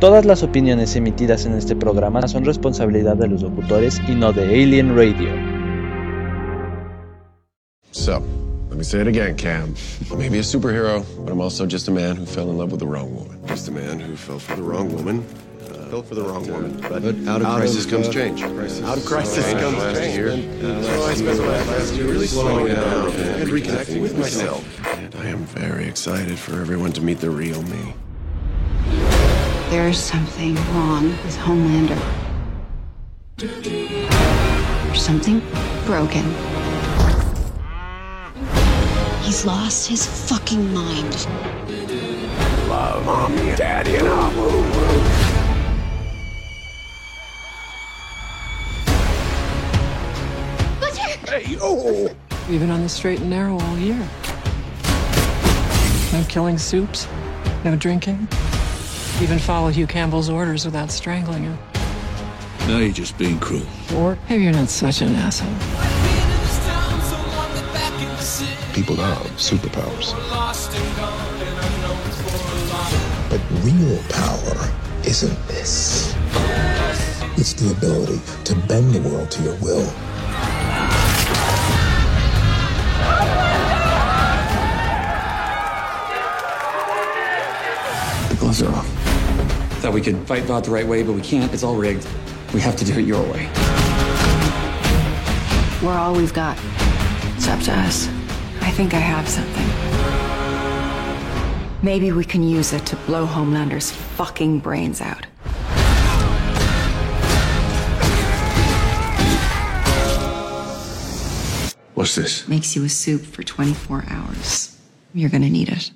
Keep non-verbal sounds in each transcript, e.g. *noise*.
Todas las opiniones emitidas en este programa son responsabilidad de los locutores y no de Alien Radio. So, let me say it again, Cam. Maybe a superhero, but I'm also just a man who fell in love with the wrong woman. Just a man who fell for the wrong woman. Uh, fell for the wrong woman. But, out of crisis comes uh, change. Out of crisis comes change. Year, uh, so I spent the last year really slowing down and reconnecting with myself. And I am very excited for everyone to meet the real me. There's something wrong with Homelander. There's something broken. He's lost his fucking mind. Love, mommy, daddy, and Abu. Hey, oh! We've been on the straight and narrow all year. No killing soups, no drinking, even follow Hugh Campbell's orders without strangling him. Now you're just being cruel. Or maybe you're not such an asshole. People have superpowers. But real power isn't this. It's the ability to bend the world to your will. The gloves are off. Thought we could fight Vought the right way, but we can't. It's all rigged. We have to do it your way. We're all we've got. It's up to us. I think I have something. Maybe we can use it to blow Homelander's fucking brains out. What's this? Makes you a soup for 24 hours. You're gonna need it.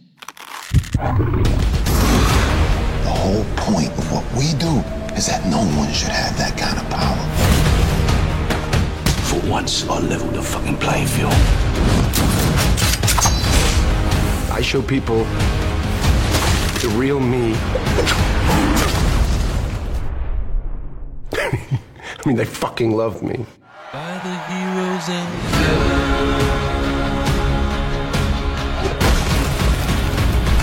The whole point of what we do is that no one should have that kind of power. For once, I leveled the fucking playing field. I show people the real me. *laughs* I mean, they fucking love me. By the heroes and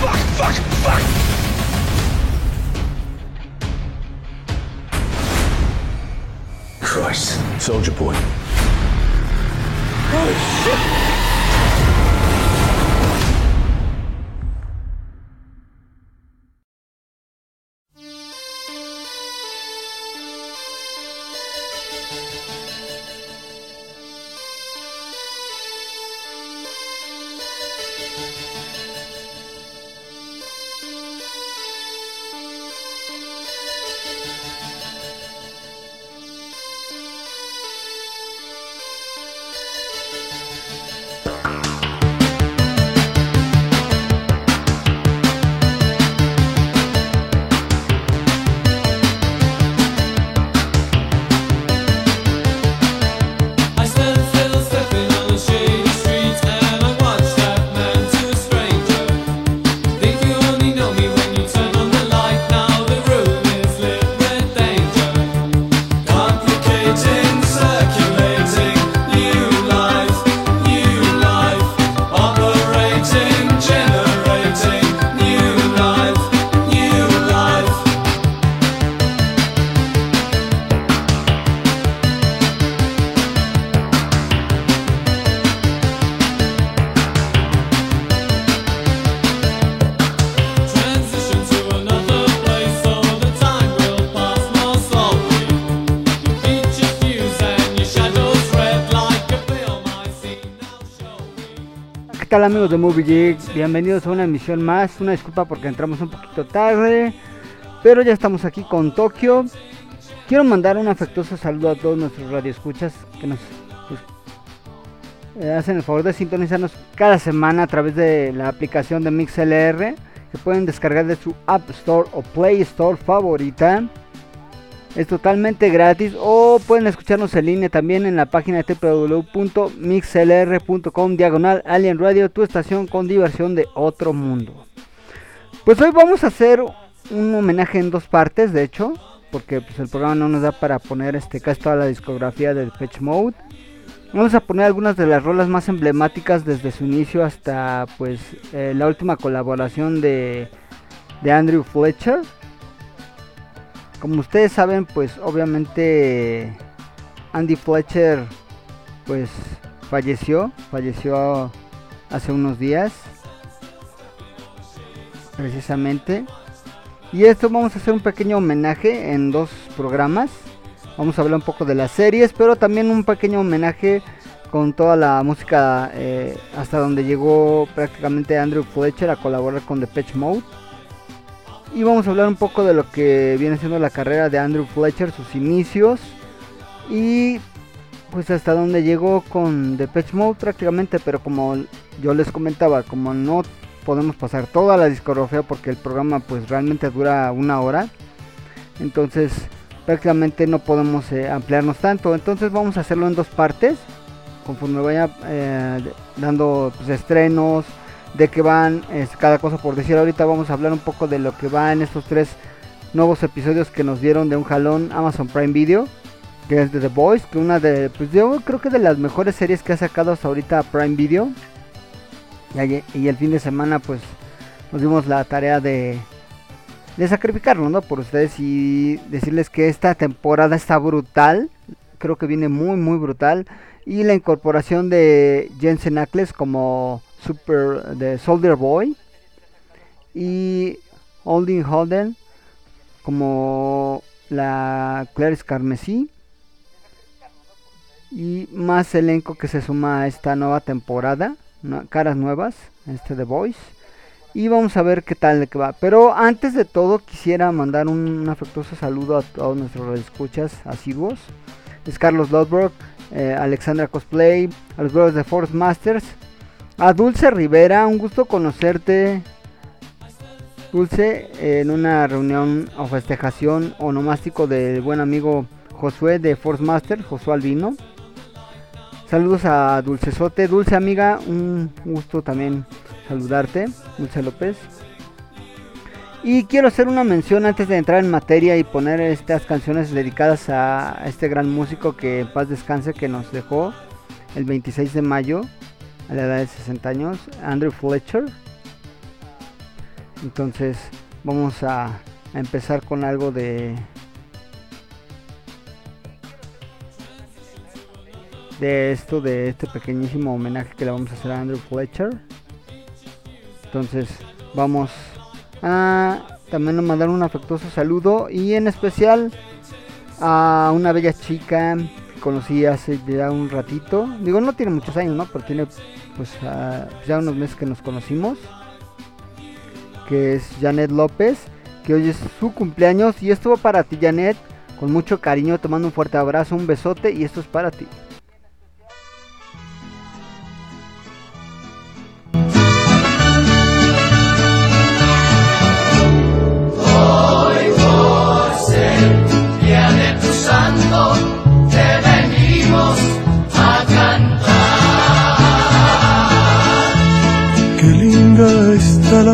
Fuck, fuck, fuck! Christ. Soldier boy. Oh, I tal amigos de Movie? Bienvenidos a una emisión más. Una disculpa porque entramos un poquito tarde, pero ya estamos aquí con Tokio. Quiero mandar un afectuoso saludo a todos nuestros radioescuchas que nos pues, eh, hacen el favor de sintonizarnos cada semana a través de la aplicación de MixLR que pueden descargar de su App Store o Play Store favorita. Es totalmente gratis o pueden escucharnos en línea también en la página www.mixlr.com diagonal Alien Radio, tu estación con diversión de otro mundo. Pues hoy vamos a hacer un homenaje en dos partes, de hecho, porque pues, el programa no nos da para poner este casi toda la discografía del Patch Mode. Vamos a poner algunas de las rolas más emblemáticas desde su inicio hasta pues eh, la última colaboración de, de Andrew Fletcher. Como ustedes saben, pues obviamente Andy Fletcher pues falleció, falleció hace unos días precisamente. Y esto vamos a hacer un pequeño homenaje en dos programas. Vamos a hablar un poco de las series, pero también un pequeño homenaje con toda la música eh, hasta donde llegó prácticamente Andrew Fletcher a colaborar con Depeche Mode. Y vamos a hablar un poco de lo que viene siendo la carrera de Andrew Fletcher, sus inicios y pues hasta donde llegó con Depeche Mode prácticamente, pero como yo les comentaba, como no podemos pasar toda la discografía porque el programa pues realmente dura una hora, entonces prácticamente no podemos eh, ampliarnos tanto, entonces vamos a hacerlo en dos partes, conforme vaya eh, dando pues, estrenos, de que van es, cada cosa por decir, ahorita vamos a hablar un poco de lo que va en estos tres nuevos episodios que nos dieron de un jalón Amazon Prime Video que es de The Voice, que una de, pues yo creo que de las mejores series que ha sacado hasta ahorita Prime Video. Y, y el fin de semana pues nos dimos la tarea de, de sacrificarnos, ¿no? Por ustedes y decirles que esta temporada está brutal. Creo que viene muy, muy brutal. Y la incorporación de Jensen Ackles como Super de Soldier Boy. Y Holding Holden como la Clarice Carmesí y más elenco que se suma a esta nueva temporada, caras nuevas, este The Voice. Y vamos a ver qué tal que va. Pero antes de todo quisiera mandar un, un afectuoso saludo a todos nuestros escuchas asiduos. Es Carlos Lodberg, eh, Alexandra Cosplay, a los brothers de Force Masters, a Dulce Rivera, un gusto conocerte. Dulce, en una reunión o festejación onomástico del buen amigo Josué de Force Master, Josué Albino. Saludos a Dulcesote, Dulce amiga, un gusto también saludarte, Dulce López. Y quiero hacer una mención antes de entrar en materia y poner estas canciones dedicadas a este gran músico que en paz descanse que nos dejó el 26 de mayo a la edad de 60 años, Andrew Fletcher. Entonces vamos a, empezar con algo de de esto, de este pequeñísimo homenaje que le vamos a hacer a Andrew Fletcher. Entonces vamos a también mandar un afectuoso saludo y en especial a una bella chica que conocí hace ya un ratito. Digo, no tiene muchos años, ¿no? Pero tiene pues ah, ya unos meses que nos conocimos. Que es Janet López, que hoy es su cumpleaños y esto va para ti Janet. Con mucho cariño, te mando un fuerte abrazo, un besote y esto es para ti. Qué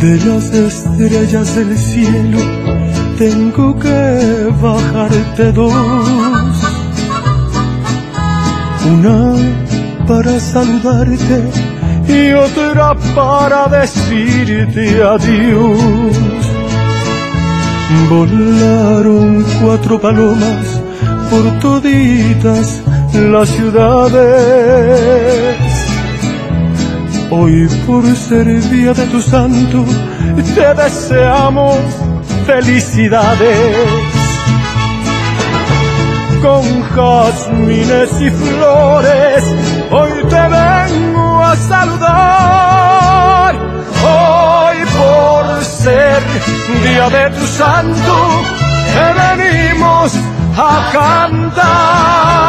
De las estrellas del cielo tengo que bajarte dos. Una para saludarte y otra para decirte adiós. Volaron cuatro palomas por toditas las ciudades. Hoy por ser día de tu santo, te deseamos felicidades. Con jazmines y flores, hoy te vengo a saludar. Hoy por ser día de tu santo, te venimos a cantar.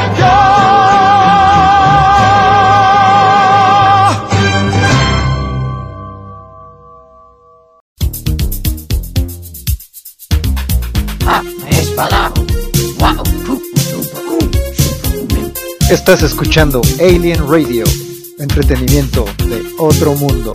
Estás escuchando Alien Radio, entretenimiento de otro mundo.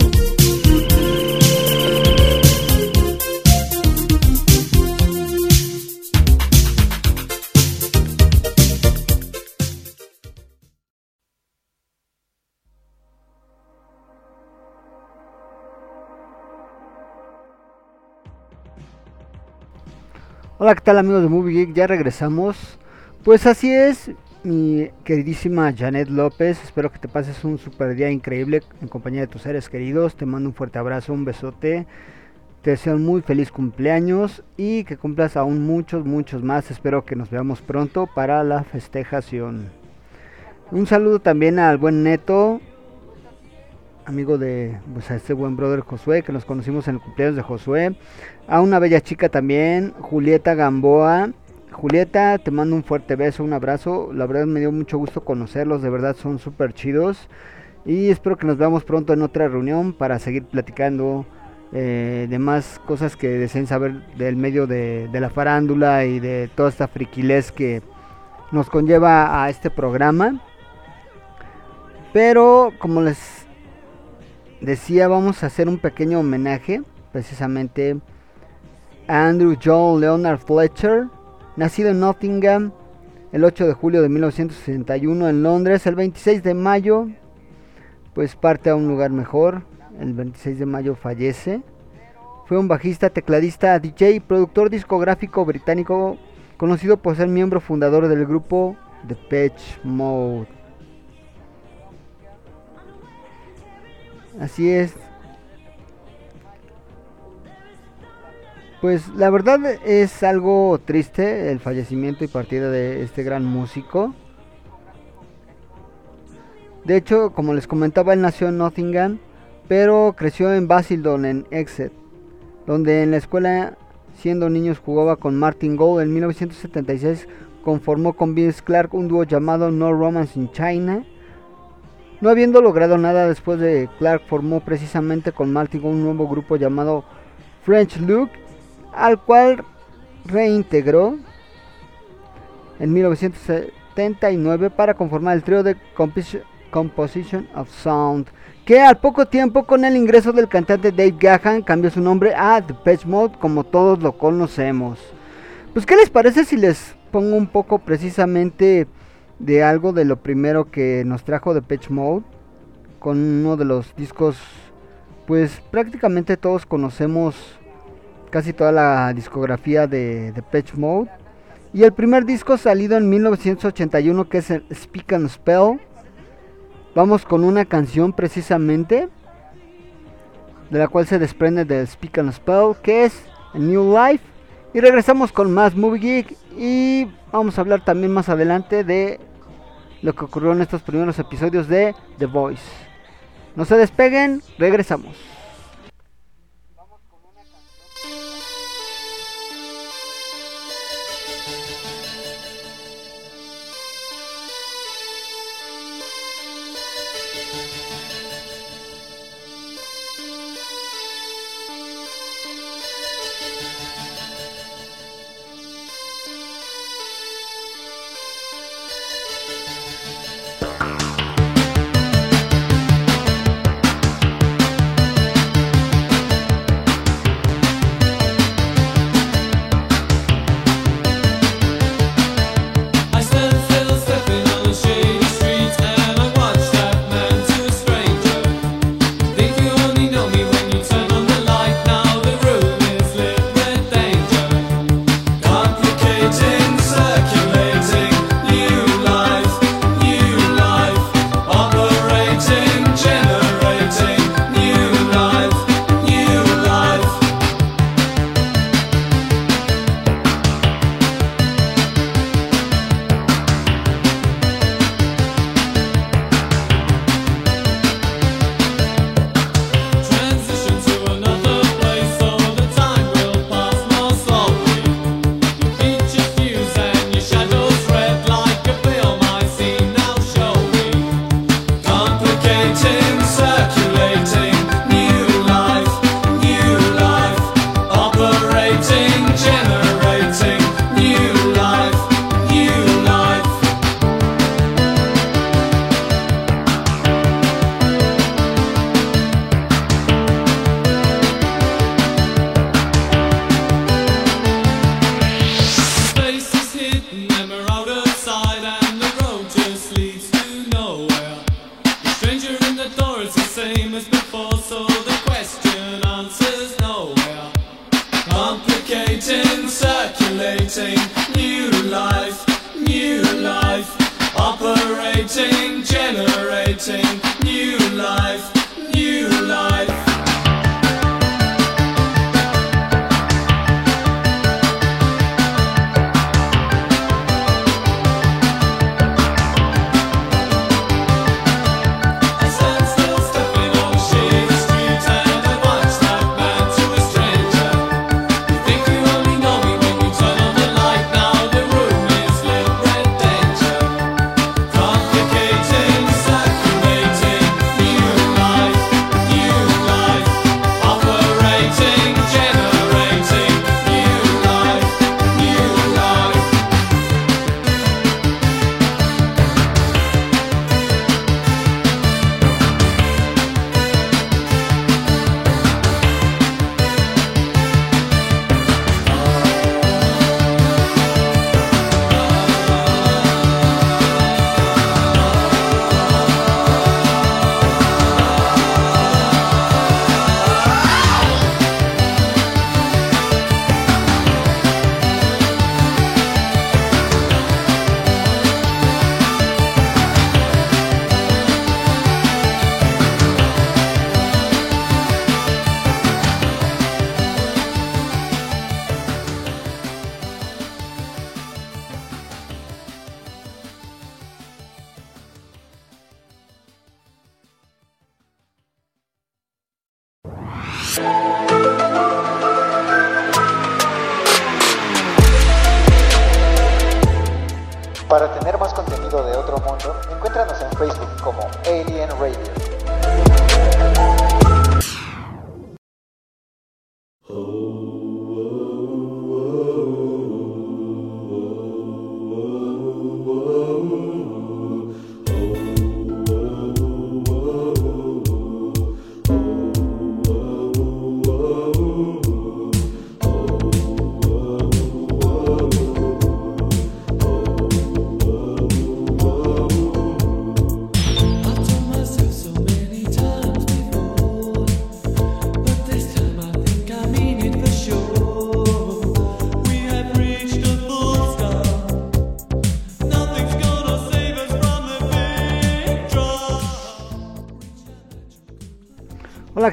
Hola, ¿qué tal amigos de Movie Geek? Ya regresamos. Pues así es, mi queridísima Janet López. Espero que te pases un super día increíble en compañía de tus seres queridos. Te mando un fuerte abrazo, un besote. Te deseo un muy feliz cumpleaños y que cumplas aún muchos, muchos más. Espero que nos veamos pronto para la festejación. Un saludo también al buen Neto, amigo de pues, este buen brother Josué, que nos conocimos en el cumpleaños de Josué. A una bella chica también, Julieta Gamboa. Julieta, te mando un fuerte beso, un abrazo. La verdad me dio mucho gusto conocerlos, de verdad son súper chidos. Y espero que nos veamos pronto en otra reunión para seguir platicando eh, de más cosas que deseen saber del medio de, de la farándula y de toda esta friquilez que nos conlleva a este programa. Pero como les decía, vamos a hacer un pequeño homenaje precisamente a Andrew John Leonard Fletcher, nacido en Nottingham el 8 de julio de 1961 en Londres, el 26 de mayo pues parte a un lugar mejor, el 26 de mayo fallece. Fue un bajista, tecladista, DJ y productor discográfico británico conocido por ser miembro fundador del grupo Depeche Mode. Así es. Pues la verdad es algo triste el fallecimiento y partida de este gran músico. De hecho, como les comentaba, él nació en Nottingham, pero creció en Basildon, en Exeter, donde en la escuela, siendo niños, jugaba con Martin Gold. En 1976 conformó con Vince Clark un dúo llamado No Romance in China. No habiendo logrado nada después de Clark, formó precisamente con Martin un nuevo grupo llamado French Look, al cual reintegró en 1979 para conformar el trío de Composition of Sound, que al poco tiempo con el ingreso del cantante Dave Gahan cambió su nombre a Depeche Mode como todos lo conocemos. Pues qué les parece si les pongo un poco precisamente de algo de lo primero que nos trajo Depeche Mode con uno de los discos pues prácticamente todos conocemos casi toda la discografía de Depeche Mode y el primer disco salido en 1981 que es Speak and Spell vamos con una canción precisamente de la cual se desprende del Speak and Spell que es A New Life y regresamos con más Movie Geek y vamos a hablar también más adelante de lo que ocurrió en estos primeros episodios de The Voice. No se despeguen, regresamos.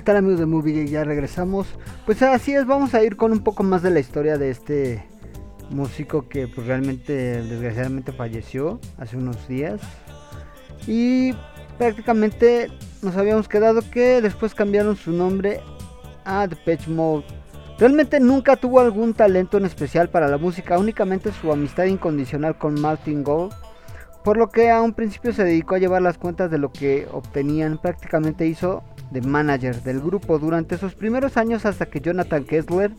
Tal amigos de Movie? Ya regresamos. Pues así es, vamos a ir con un poco más de la historia de este músico que pues realmente desgraciadamente falleció hace unos días. Y prácticamente nos habíamos quedado que después cambiaron su nombre a Depeche Mode. Realmente nunca tuvo algún talento en especial para la música, únicamente su amistad incondicional con Martin Gold por lo que a un principio se dedicó a llevar las cuentas de lo que obtenían. Prácticamente hizo de manager del grupo durante sus primeros años hasta que Jonathan Kessler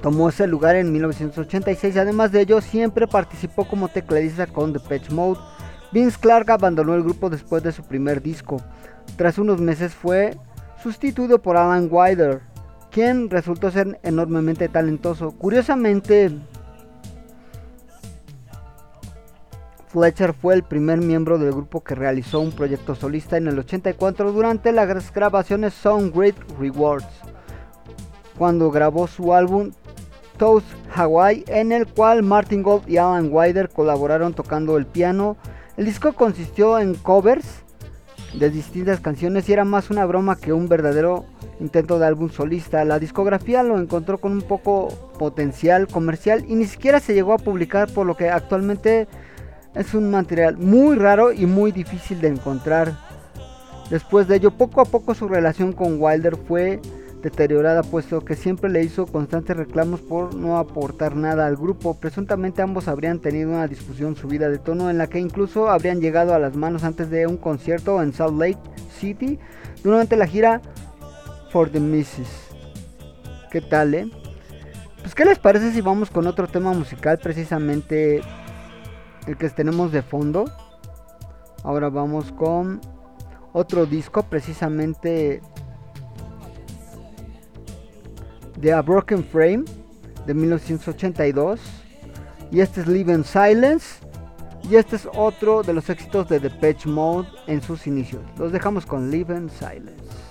tomó ese lugar en 1986. Además de ello, siempre participó como tecladista con Depeche Mode. Vince Clark abandonó el grupo después de su primer disco. Tras unos meses fue sustituido por Alan Wilder, quien resultó ser enormemente talentoso. Curiosamente, Fletcher fue el primer miembro del grupo que realizó un proyecto solista en el 84 durante las grabaciones Sound Great Rewards, cuando grabó su álbum Toast Hawaii, en el cual Martin Gold y Alan Wilder colaboraron tocando el piano. El disco consistió en covers de distintas canciones y era más una broma que un verdadero intento de álbum solista. La discografía lo encontró con un poco potencial comercial y ni siquiera se llegó a publicar, por lo que actualmente es un material muy raro y muy difícil de encontrar. Después de ello, poco a poco su relación con Wilder fue deteriorada, puesto que siempre le hizo constantes reclamos por no aportar nada al grupo. Presuntamente ambos habrían tenido una discusión subida de tono en la que incluso habrían llegado a las manos antes de un concierto en Salt Lake City durante la gira For the Misses. ¿Qué tal, eh? Pues, ¿qué les parece si vamos con otro tema musical? Precisamente el que tenemos de fondo. Ahora vamos con otro disco, precisamente de A Broken Frame de 1982. Y este es Live in Silence. Y este es otro de los éxitos de Depeche Mode en sus inicios. Los dejamos con Live in Silence.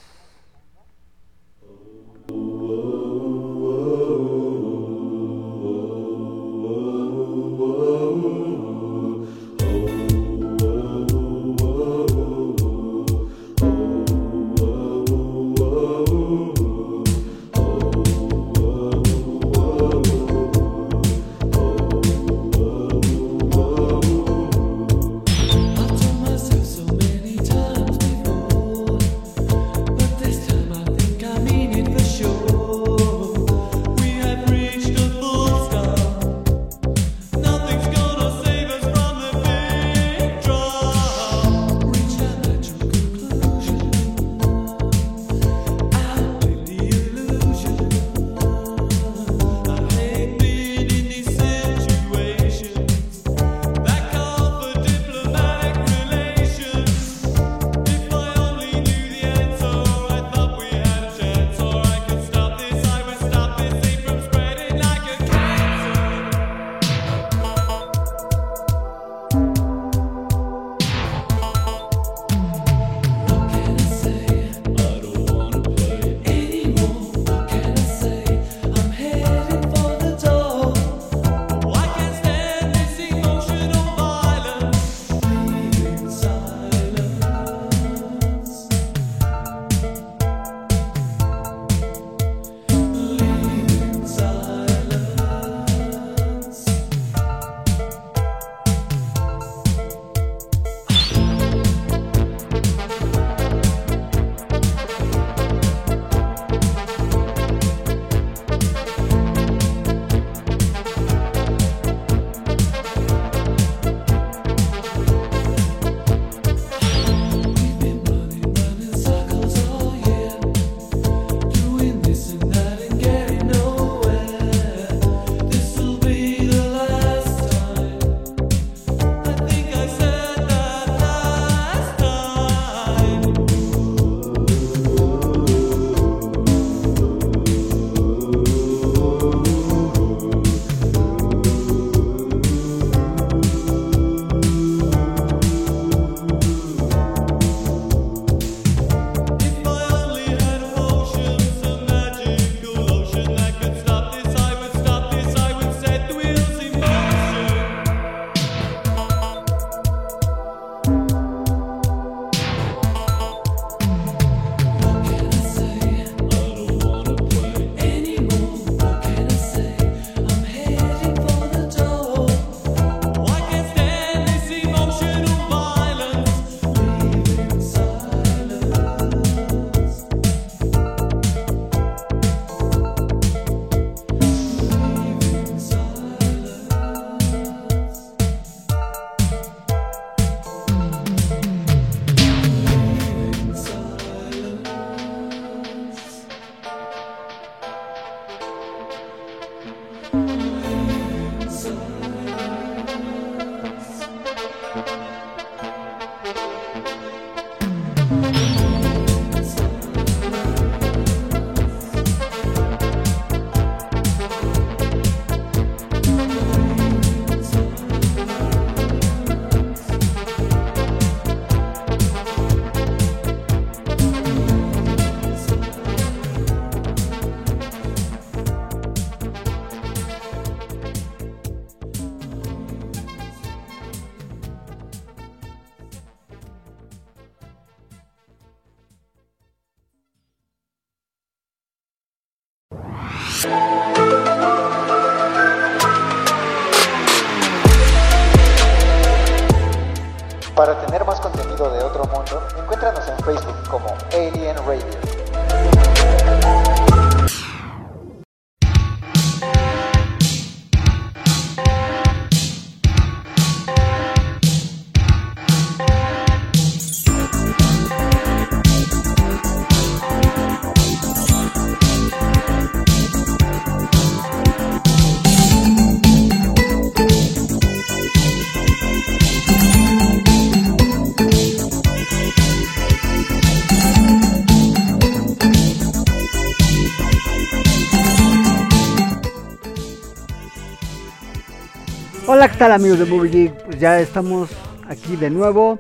¿Qué tal amigos de Movie Geek? Pues ya estamos aquí de nuevo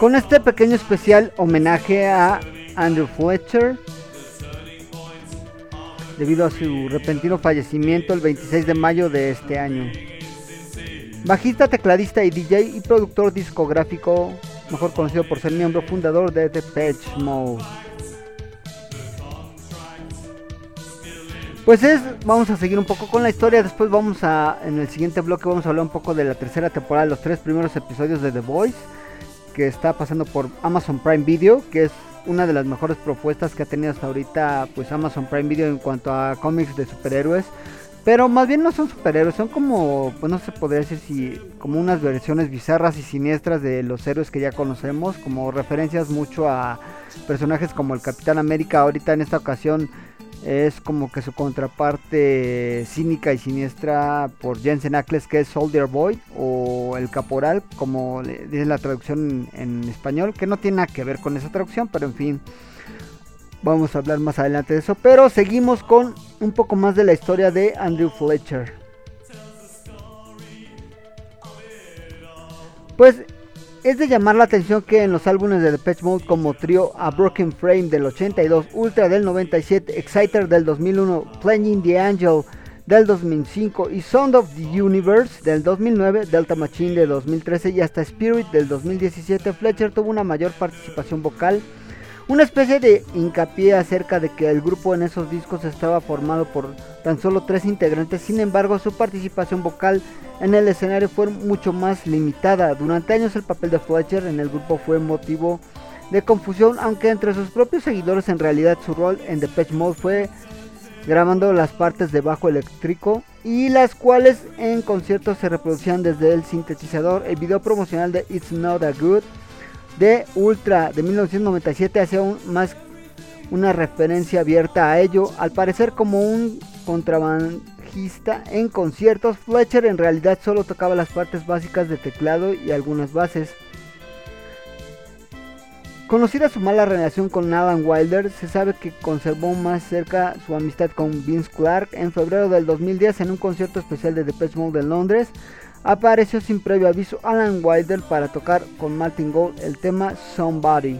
con este pequeño especial homenaje a Andrew Fletcher debido a su repentino fallecimiento el 26 de mayo de este año. Bajista, tecladista y DJ y productor discográfico, mejor conocido por ser miembro fundador de The Patch Mode. Pues es, vamos a seguir un poco con la historia, después vamos a, en el siguiente bloque vamos a hablar un poco de la tercera temporada, los tres primeros episodios de The Voice, que está pasando por Amazon Prime Video, que es una de las mejores propuestas que ha tenido hasta ahorita pues Amazon Prime Video en cuanto a cómics de superhéroes. Pero más bien no son superhéroes, son como, pues no se podría decir si, como unas versiones bizarras y siniestras de los héroes que ya conocemos, como referencias mucho a personajes como el Capitán América, ahorita en esta ocasión es como que su contraparte cínica y siniestra por Jensen Ackles que es Soldier Boy o el Caporal como dice la traducción en español que no tiene nada que ver con esa traducción pero en fin vamos a hablar más adelante de eso. Pero seguimos con un poco más de la historia de Andrew Fletcher. Pues es de llamar la atención que en los álbumes de Depeche Mode como trío A Broken Frame del 82, Ultra del 97, Exciter del 2001, Playing the Angel del 2005 y Sound of the Universe del 2009, Delta Machine de 2013 y hasta Spirit del 2017, Fletcher tuvo una mayor participación vocal, una especie de hincapié acerca de que el grupo en esos discos estaba formado por tan solo tres integrantes, sin embargo su participación vocal en el escenario fue mucho más limitada. Durante años el papel de Fletcher en el grupo fue motivo de confusión, aunque entre sus propios seguidores en realidad su rol en Depeche Mode fue grabando las partes de bajo eléctrico y las cuales en conciertos se reproducían desde el sintetizador. El video promocional de It's Not a Good de Ultra de 1997 hacía un, más una referencia abierta a ello, al parecer como un contrabandista en conciertos, Fletcher en realidad solo tocaba las partes básicas de teclado y algunas bases. Conocida su mala relación con Alan Wilder, se sabe que conservó más cerca su amistad con Vince Clark. En febrero del 2010, en un concierto especial de Depeche Mode en Londres, apareció sin previo aviso Alan Wilder para tocar con Martin Gold el tema Somebody.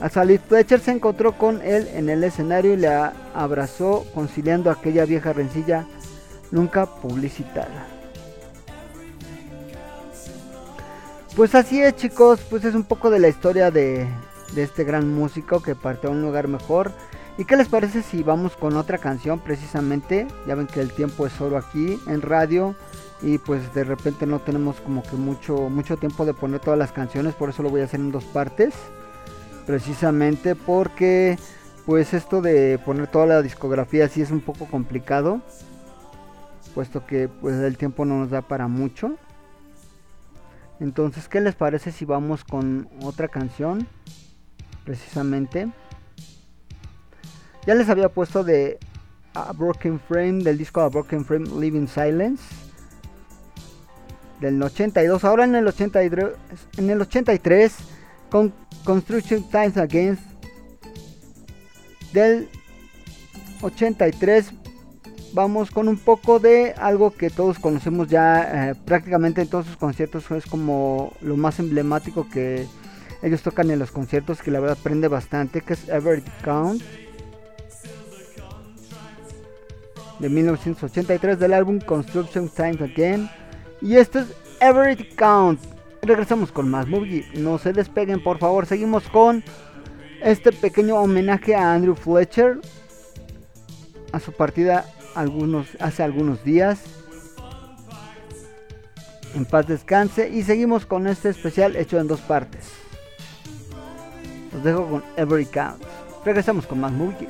Al salir Fletcher se encontró con él en el escenario y le abrazó conciliando aquella vieja rencilla nunca publicitada. Pues así es chicos, pues es un poco de la historia de, de este gran músico que partió a un lugar mejor. ¿Y qué les parece si vamos con otra canción precisamente? Ya ven que el tiempo es oro aquí en radio y pues de repente no tenemos como que mucho mucho tiempo de poner todas las canciones, por eso lo voy a hacer en dos partes. Precisamente porque pues esto de poner toda la discografía sí es un poco complicado, puesto que pues el tiempo no nos da para mucho. Entonces, ¿qué les parece si vamos con otra canción? Precisamente. Ya les había puesto de A Broken Frame, del disco A Broken Frame Living Silence. Del 82. Ahora en el 83, en el 83 con Construction Times Against. Del 83 vamos con un poco de algo que todos conocemos ya eh, prácticamente en todos sus conciertos es como lo más emblemático que ellos tocan en los conciertos que la verdad prende bastante que es Ever Count de 1983 del álbum Construction Times Again y esto es Ever Count regresamos con más movie no se despeguen por favor seguimos con este pequeño homenaje a Andrew Fletcher a su partida algunos, hace algunos días. En paz descanse. Y seguimos con este especial hecho en dos partes. Los dejo con Every Count. Regresamos con más Movie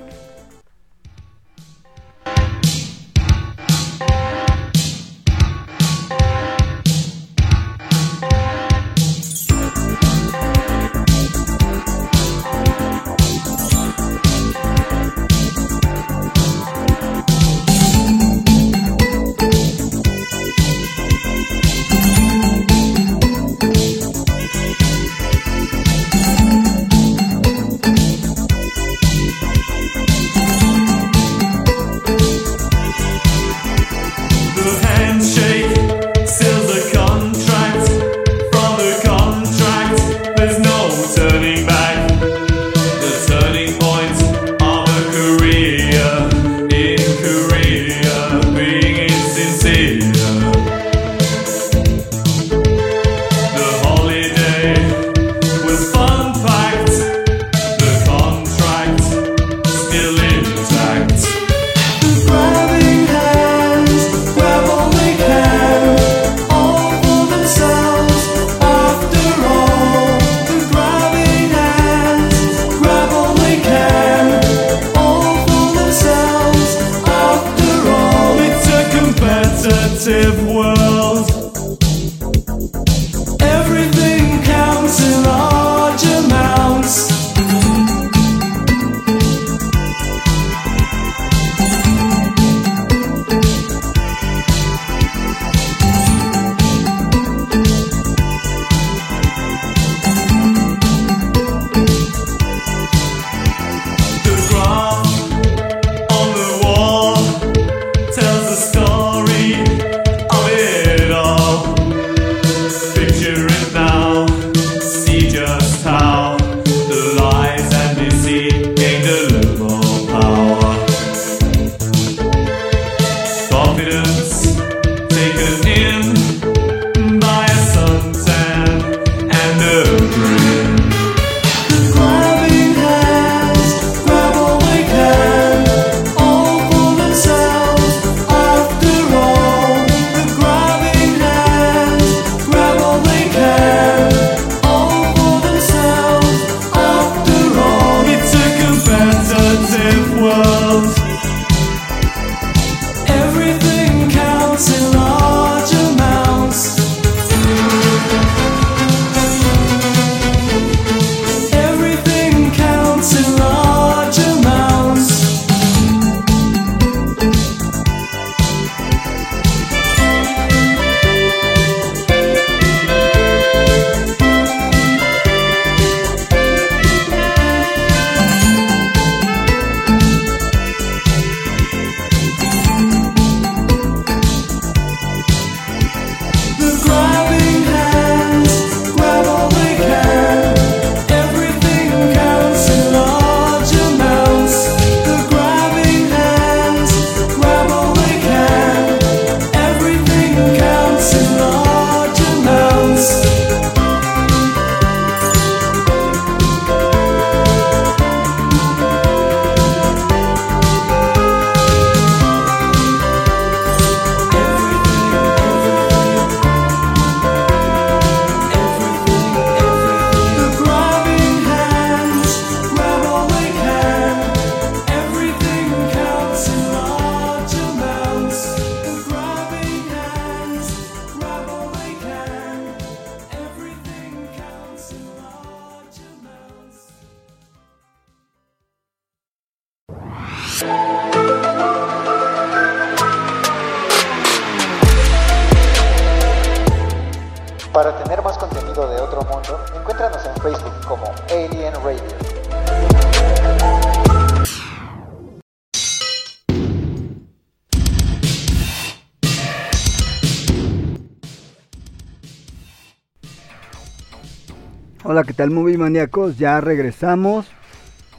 tal, movie maníacos? Ya regresamos.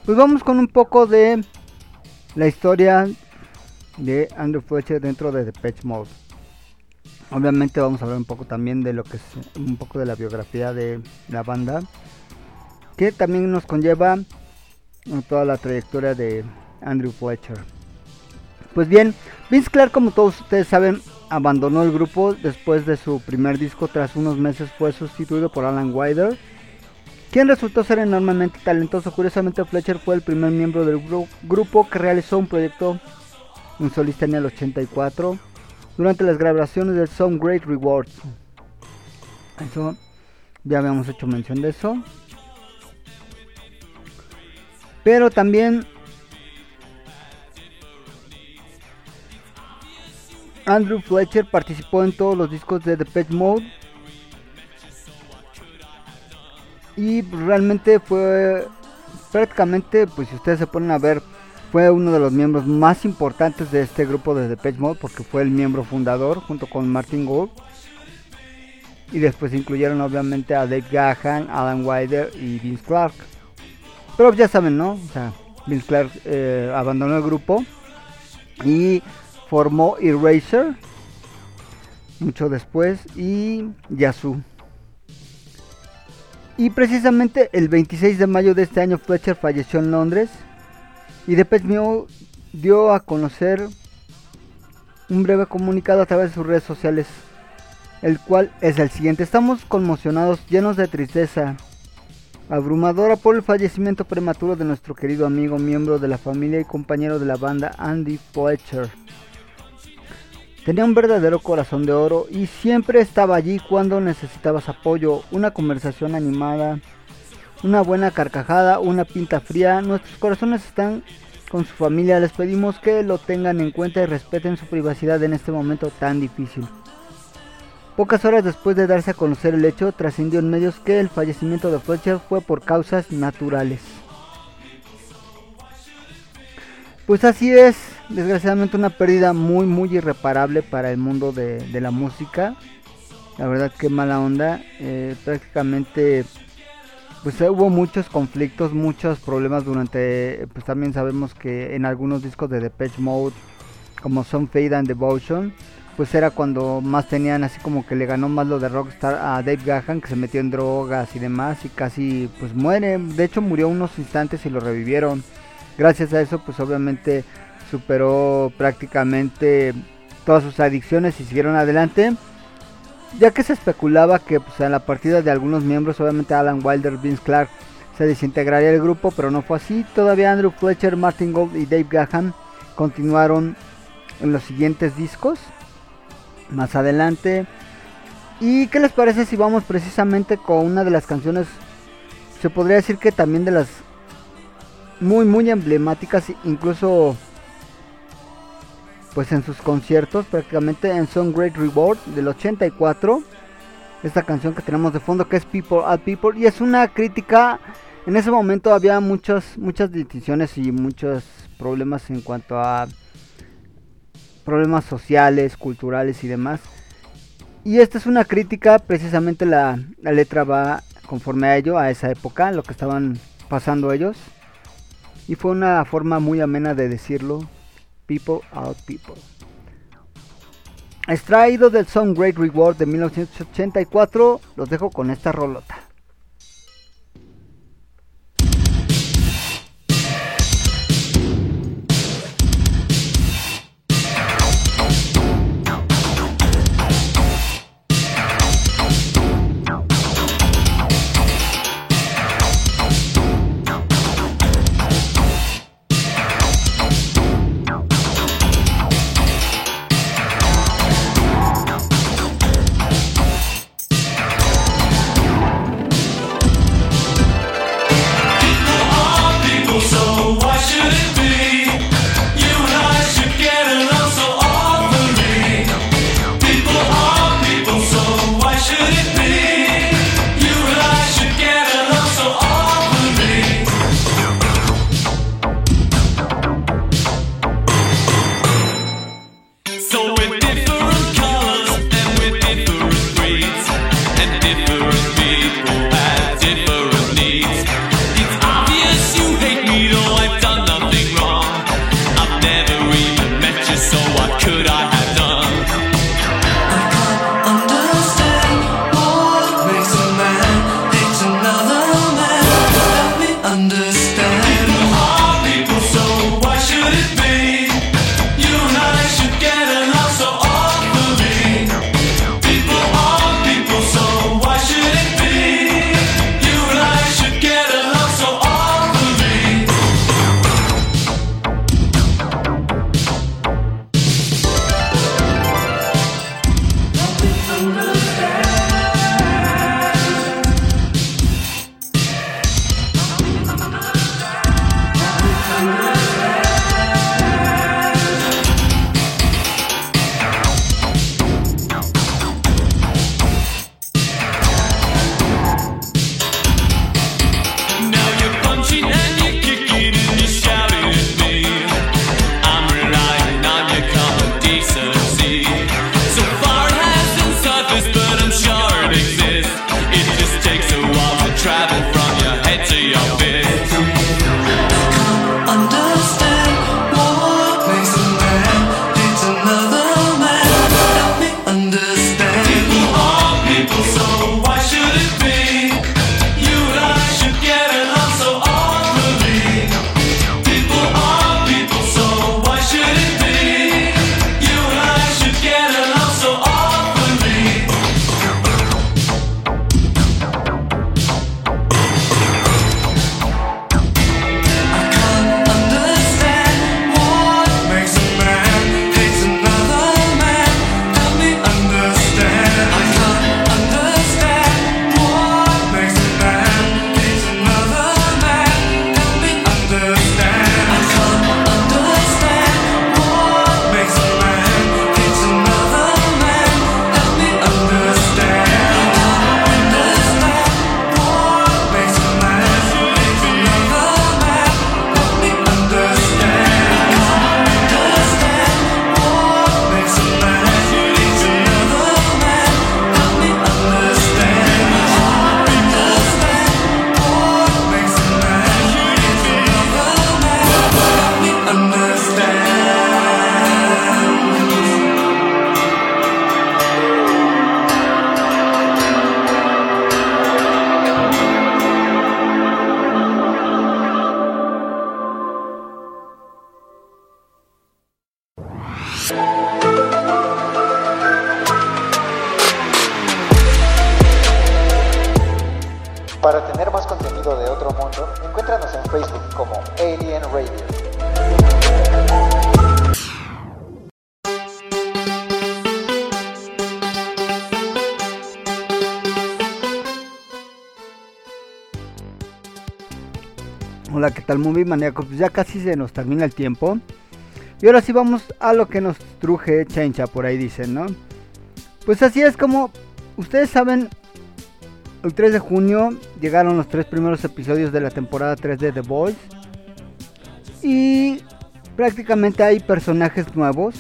Pues vamos con un poco de la historia de Andrew Fletcher dentro de Depeche Mode. Obviamente vamos a hablar un poco también de lo que es un poco de la biografía de la banda, que también nos conlleva toda la trayectoria de Andrew Fletcher. Pues bien, Vince Clark, como todos ustedes saben, abandonó el grupo después de su primer disco. Tras unos meses fue sustituido por Alan Wider, quien resultó ser enormemente talentoso. Curiosamente, Fletcher fue el primer miembro del gru- grupo que realizó un proyecto un solista en el 84 durante las grabaciones del Song Great Rewards. Eso ya habíamos hecho mención de eso. Pero también Andrew Fletcher participó en todos los discos de Depeche Mode. Y realmente fue prácticamente, pues si ustedes se ponen a ver, fue uno de los miembros más importantes de este grupo de Depeche Mode porque fue el miembro fundador junto con Martin Gold. Y después incluyeron obviamente a Dave Gahan, Alan Wider y Vince Clark. Pero ya saben, ¿no? O sea, Vince Clark eh, abandonó el grupo y formó Eraser mucho después y Yazoo. Y precisamente el 26 de mayo de este año Fletcher falleció en Londres y Depeche Mode dio a conocer un breve comunicado a través de sus redes sociales, el cual es el siguiente. Estamos conmocionados, llenos de tristeza, abrumadora por el fallecimiento prematuro de nuestro querido amigo, miembro de la familia y compañero de la banda Andy Fletcher. Tenía un verdadero corazón de oro y siempre estaba allí cuando necesitabas apoyo, una conversación animada, una buena carcajada, una pinta fría. Nuestros corazones están con su familia. Les pedimos que lo tengan en cuenta y respeten su privacidad en este momento tan difícil. Pocas horas después de darse a conocer el hecho, trascendió en medios que el fallecimiento de Fletcher fue por causas naturales. Pues así es, desgraciadamente una pérdida muy muy irreparable para el mundo de, la música. La verdad que mala onda. Eh, prácticamente pues eh, hubo muchos conflictos, muchos problemas durante, pues también sabemos que en algunos discos de Depeche Mode, como Some Fade and Devotion, pues era cuando más tenían así como que le ganó más lo de Rockstar a Dave Gahan que se metió en drogas y demás y casi pues muere, de hecho murió unos instantes y lo revivieron. Gracias a eso pues obviamente superó prácticamente todas sus adicciones y siguieron adelante. Ya que se especulaba que pues, a la partida de algunos miembros, obviamente Alan Wilder, Vince Clark, se desintegraría el grupo, pero no fue así. Todavía Andrew Fletcher, Martin Gold y Dave Gahan continuaron en los siguientes discos. Más adelante. ¿Y qué les parece si vamos precisamente con una de las canciones? Se podría decir que también de las muy muy emblemáticas, incluso pues en sus conciertos, prácticamente en Song Great Reward del 84. Esta canción que tenemos de fondo que es People at People y es una crítica. En ese momento había muchas muchas distinciones y muchos problemas en cuanto a problemas sociales, culturales y demás. Y esta es una crítica, precisamente la, la letra va conforme a ello, a esa época, lo que estaban pasando ellos. Y fue una forma muy amena de decirlo. People Out People. Extraído del Song Great Reward de 1984, los dejo con esta rolota. Hola, ¿qué tal, Movie Maníacos? Pues ya casi se nos termina el tiempo. Y ahora sí vamos a lo que nos truje Chencha, por ahí dicen, ¿no? Pues así es como ustedes saben, el 3 de junio llegaron los tres primeros episodios de la temporada 3 de The Boys. Y prácticamente hay personajes nuevos.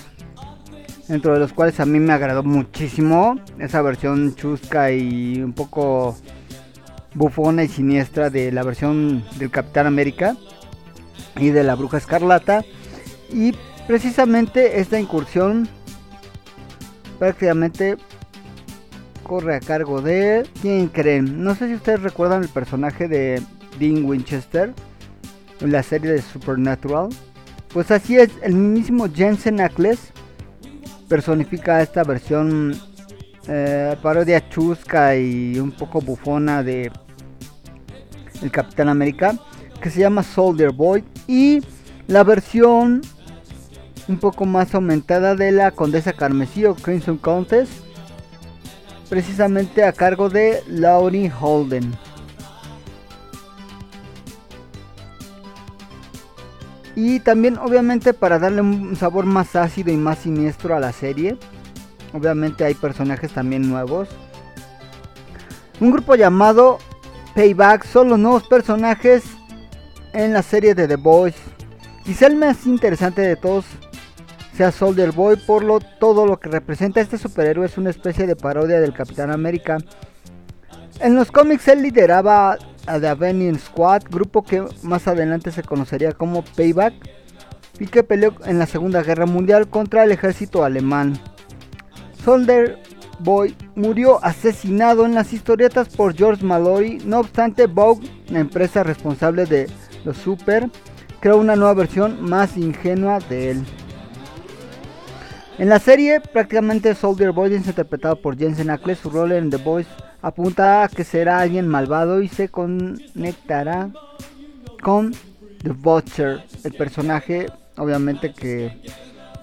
Dentro de los cuales a mí me agradó muchísimo esa versión chusca y un poco bufona y siniestra de la versión del Capitán América y de la Bruja Escarlata. Y precisamente esta incursión prácticamente corre a cargo de... ¿Quién creen? No sé si ustedes recuerdan el personaje de Dean Winchester en la serie de Supernatural. Pues así es, el mismísimo Jensen Ackles personifica esta versión eh, parodia chusca y un poco bufona de el Capitán América que se llama Soldier Boy y la versión un poco más aumentada de la Condesa Carmesí o Crimson Countess precisamente a cargo de Laurie Holden. Y también obviamente para darle un sabor más ácido y más siniestro a la serie. Obviamente hay personajes también nuevos. Un grupo llamado Payback son los nuevos personajes en la serie de The Boys. Quizá el más interesante de todos sea Soldier Boy por lo, todo lo que representa este superhéroe es una especie de parodia del Capitán América. En los cómics él lideraba a The Avenging Squad, grupo que más adelante se conocería como Payback y que peleó en la Segunda Guerra Mundial contra el ejército alemán. Soldier Boy murió asesinado en las historietas por George Mallory, no obstante Vogue, la empresa responsable de los Super, creó una nueva versión más ingenua de él. En la serie, prácticamente Soldier Boy es interpretado por Jensen Ackles. Su rol en The Boys apunta a que será alguien malvado y se conectará con The Butcher, el personaje, obviamente que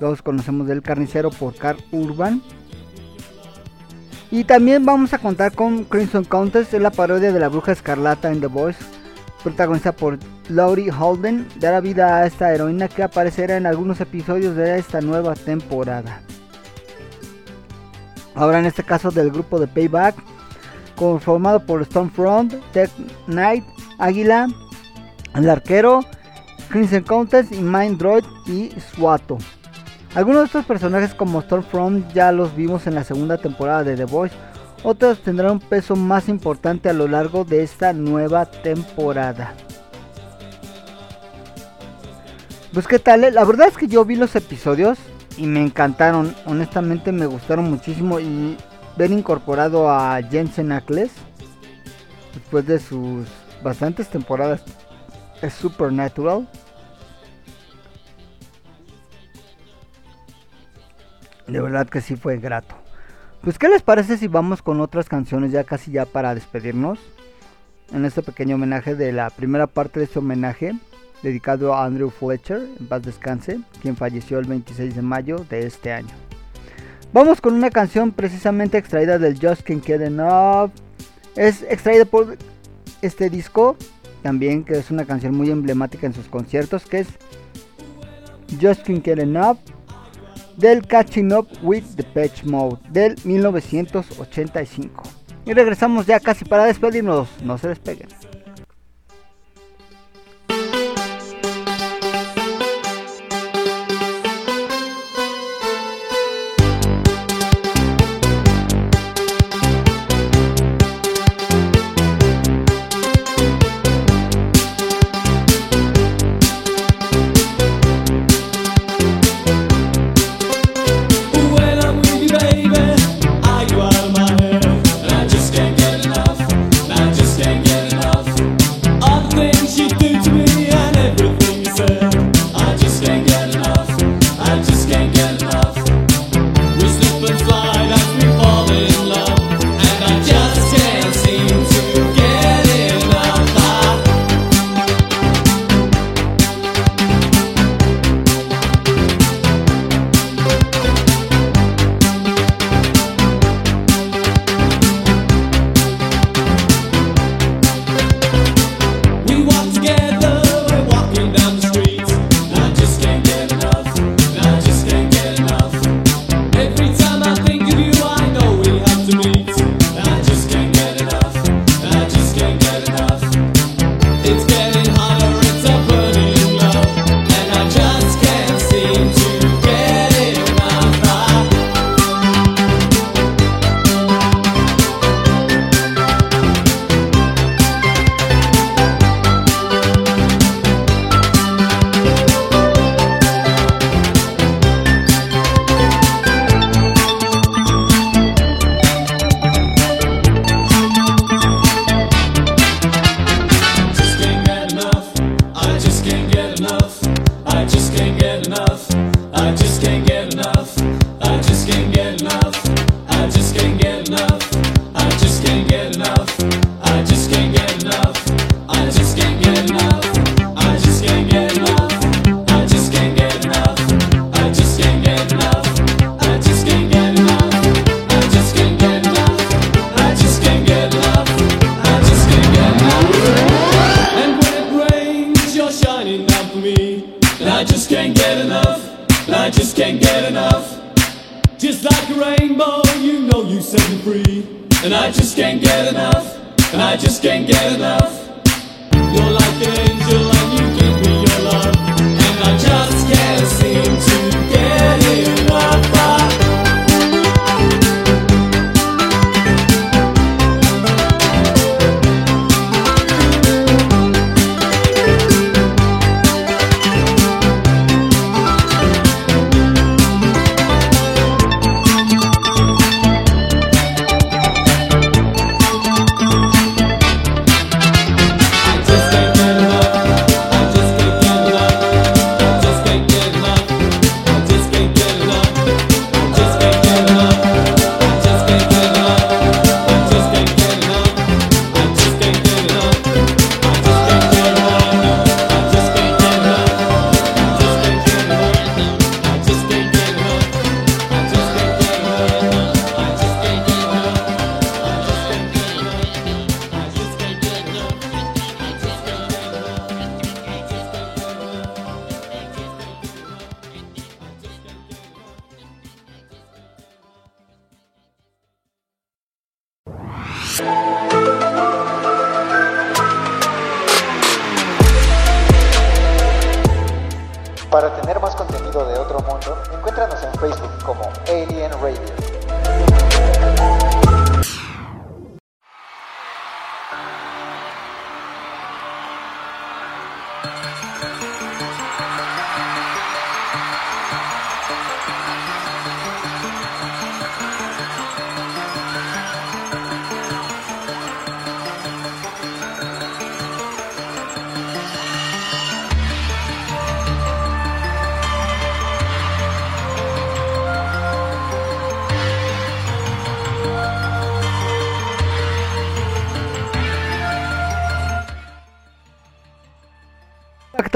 todos conocemos del carnicero por Carl Urban. Y también vamos a contar con Crimson Countess, es la parodia de la bruja escarlata en The Boys, protagonizada por Laurie Holden, dará vida a esta heroína que aparecerá en algunos episodios de esta nueva temporada. Ahora en este caso del grupo de Payback, conformado por Stormfront, Tech Knight, Águila, el arquero, Crimson Countess y Mind Droid y Swato. Algunos de estos personajes como Stormfront ya los vimos en la segunda temporada de The Voice, otros tendrán un peso más importante a lo largo de esta nueva temporada. Pues qué tal, eh? la verdad es que yo vi los episodios y me encantaron, honestamente me gustaron muchísimo y ver incorporado a Jensen Ackles después de sus bastantes temporadas es Supernatural. De verdad que sí fue grato. Pues qué les parece si vamos con otras canciones ya casi ya para despedirnos en este pequeño homenaje de la primera parte de este homenaje dedicado a Andrew Fletcher, en paz descanse, quien falleció el 26 de mayo de este año. Vamos con una canción precisamente extraída del Just Can't Get Enough. Es extraída por este disco, también que es una canción muy emblemática en sus conciertos, que es Just Can't Get Enough del Catching Up with the Patch Mode del 1985. Y regresamos ya casi para despedirnos, no se despeguen.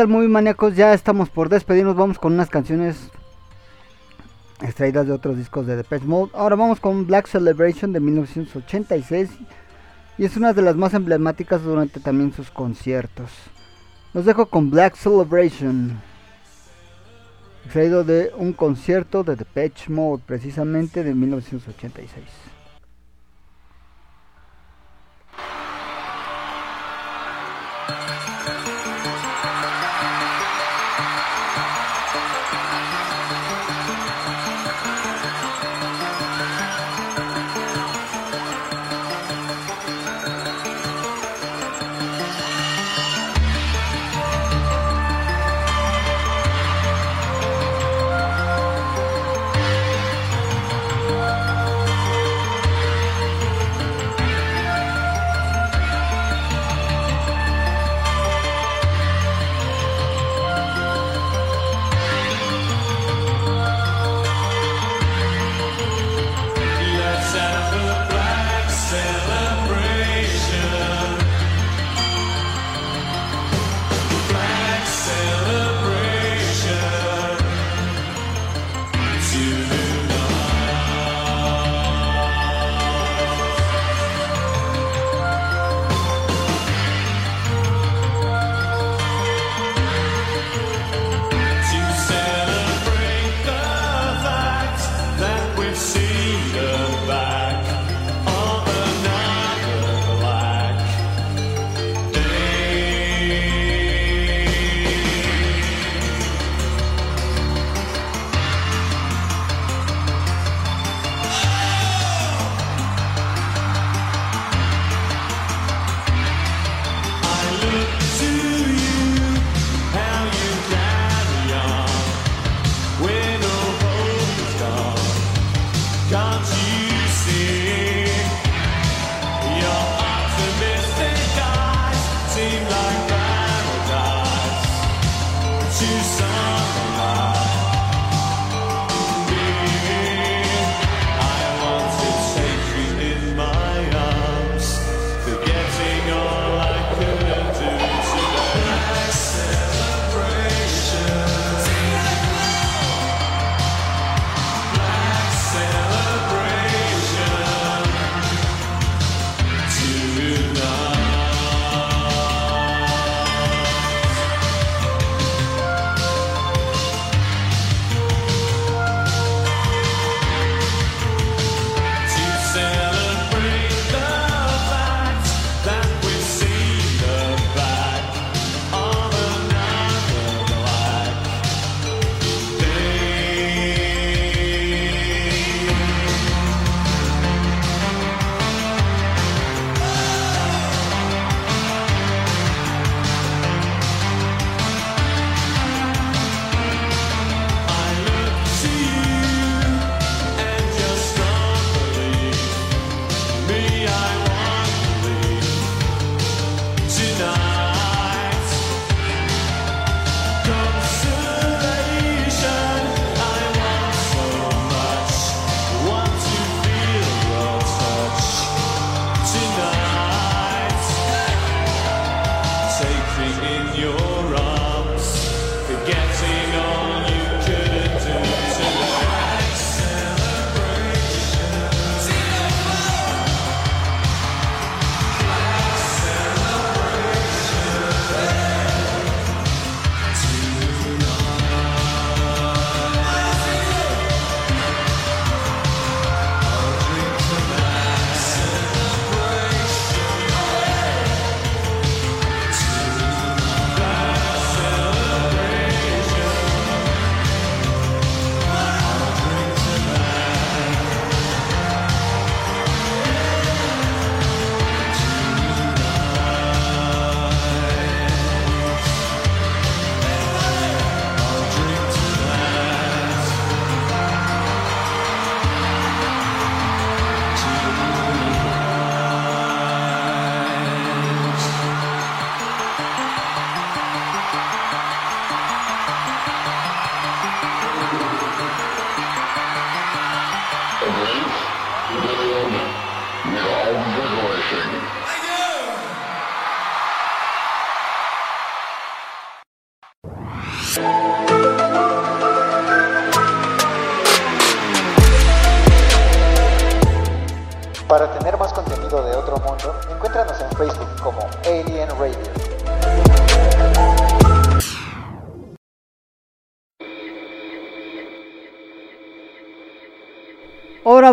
tal, muy maníacos? Ya estamos por despedirnos. Vamos con unas canciones extraídas de otros discos de The Depeche Mode. Ahora vamos con Black Celebration de 1986 y es una de las más emblemáticas durante también sus conciertos. Los dejo con Black Celebration, extraído de un concierto de The Depeche Mode, precisamente de 1986.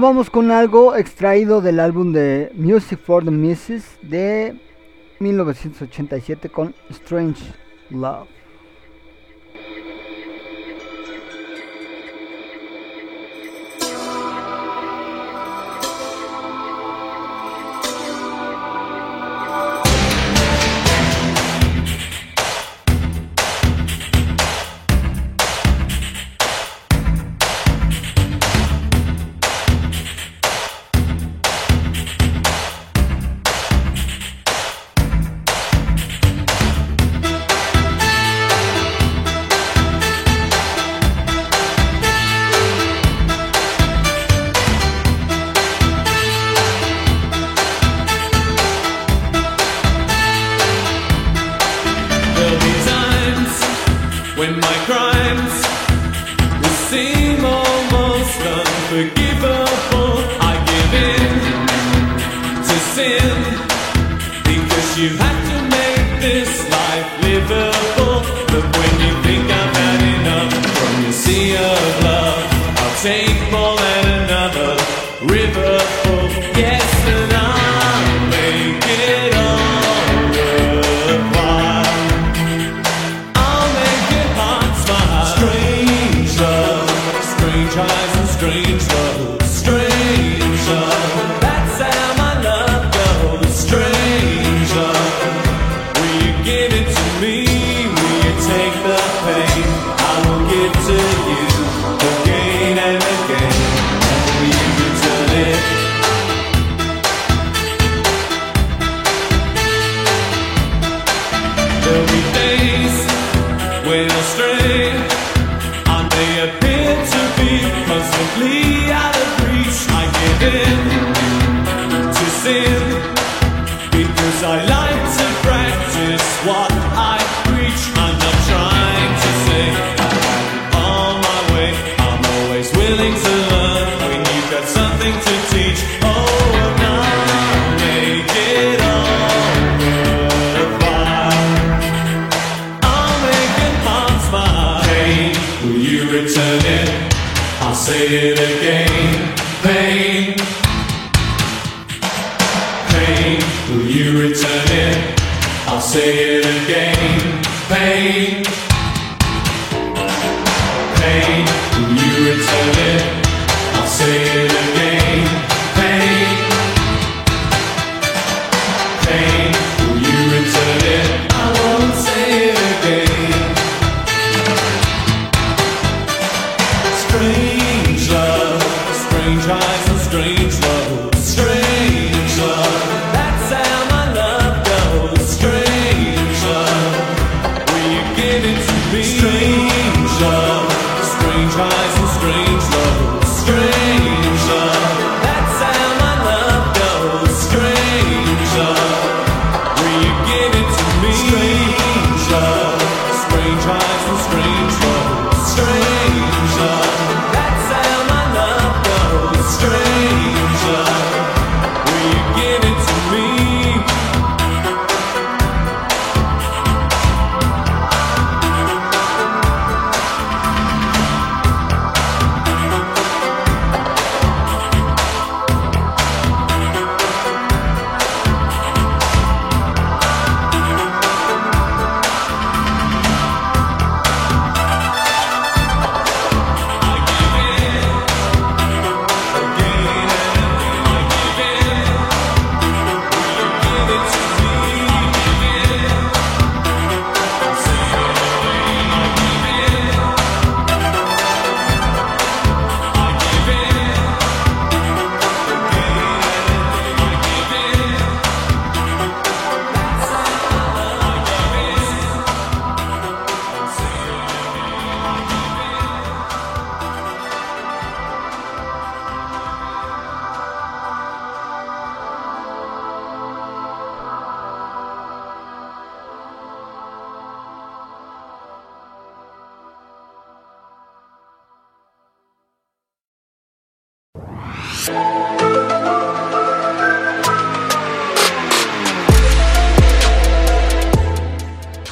vamos con algo extraído del álbum de Music for the Misses de 1987 con Strange Love. pain, will you return it? I'll say it again. Pain, pain, will you return it? I'll say it again.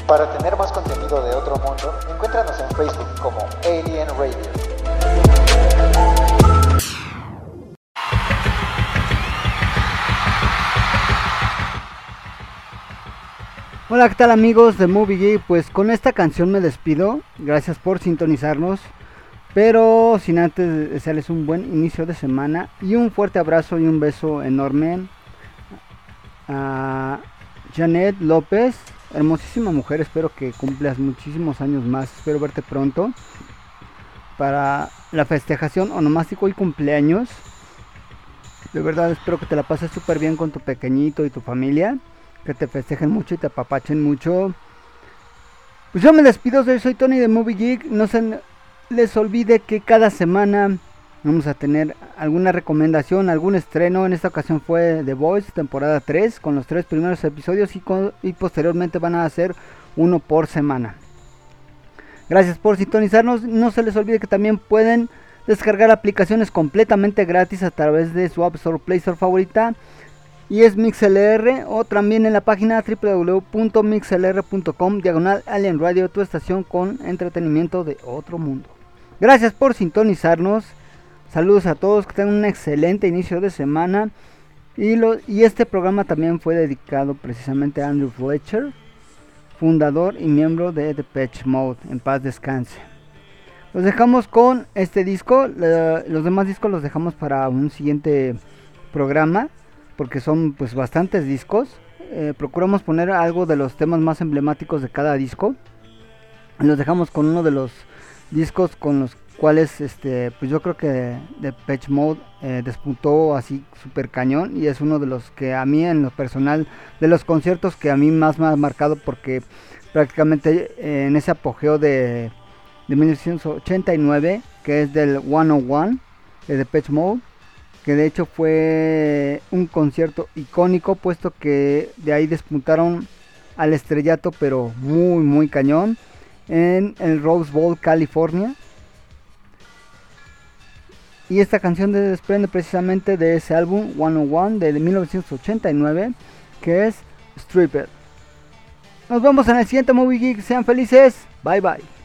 Para tener más contenido de otro mundo, encuéntranos en Facebook como Alien Radio. Hola, ¿qué tal amigos de Movie Geek? Pues con esta canción me despido. Gracias por sintonizarnos. Pero sin antes desearles un buen inicio de semana y un fuerte abrazo y un beso enorme a Janet López, hermosísima mujer. Espero que cumplas muchísimos años más. Espero verte pronto para la festejación onomástico y cumpleaños. De verdad espero que te la pases súper bien con tu pequeñito y tu familia. Que te festejen mucho y te apapachen mucho. Pues yo me despido, soy, Tony de Movie Geek. No se les olvide que cada semana vamos a tener alguna recomendación, algún estreno. En esta ocasión fue The Voice, temporada 3, con los tres primeros episodios y, con- y posteriormente van a hacer uno por semana. Gracias por sintonizarnos. No se les olvide que también pueden descargar aplicaciones completamente gratis a través de su App Store Play Store favorita. Y es MixLR o también en la página www.mixlr.com diagonal Alien Radio, tu estación con entretenimiento de otro mundo. Gracias por sintonizarnos. Saludos a todos, que tengan un excelente inicio de semana. Y, lo, y este programa también fue dedicado precisamente a Andrew Fletcher, fundador y miembro de Depeche Mode. En paz descanse. Los dejamos con este disco. los demás discos los dejamos para un siguiente programa. Porque son pues bastantes discos. Eh, procuramos poner algo de los temas más emblemáticos de cada disco. Los dejamos con uno de los discos con los cuales este pues yo creo que Depeche Mode eh, despuntó así super cañón y es uno de los que a mí en lo personal de los conciertos que a mí más me ha marcado porque prácticamente eh, en ese apogeo de, de 1989 que es del 101 de Depeche Mode que de hecho fue un concierto icónico puesto que de ahí despuntaron al estrellato pero muy muy cañón en el Rose Bowl California y esta canción desprende precisamente de ese álbum 101 de 1989 que es Stripper. Nos vemos en el siguiente Movie Geek. Sean felices. Bye bye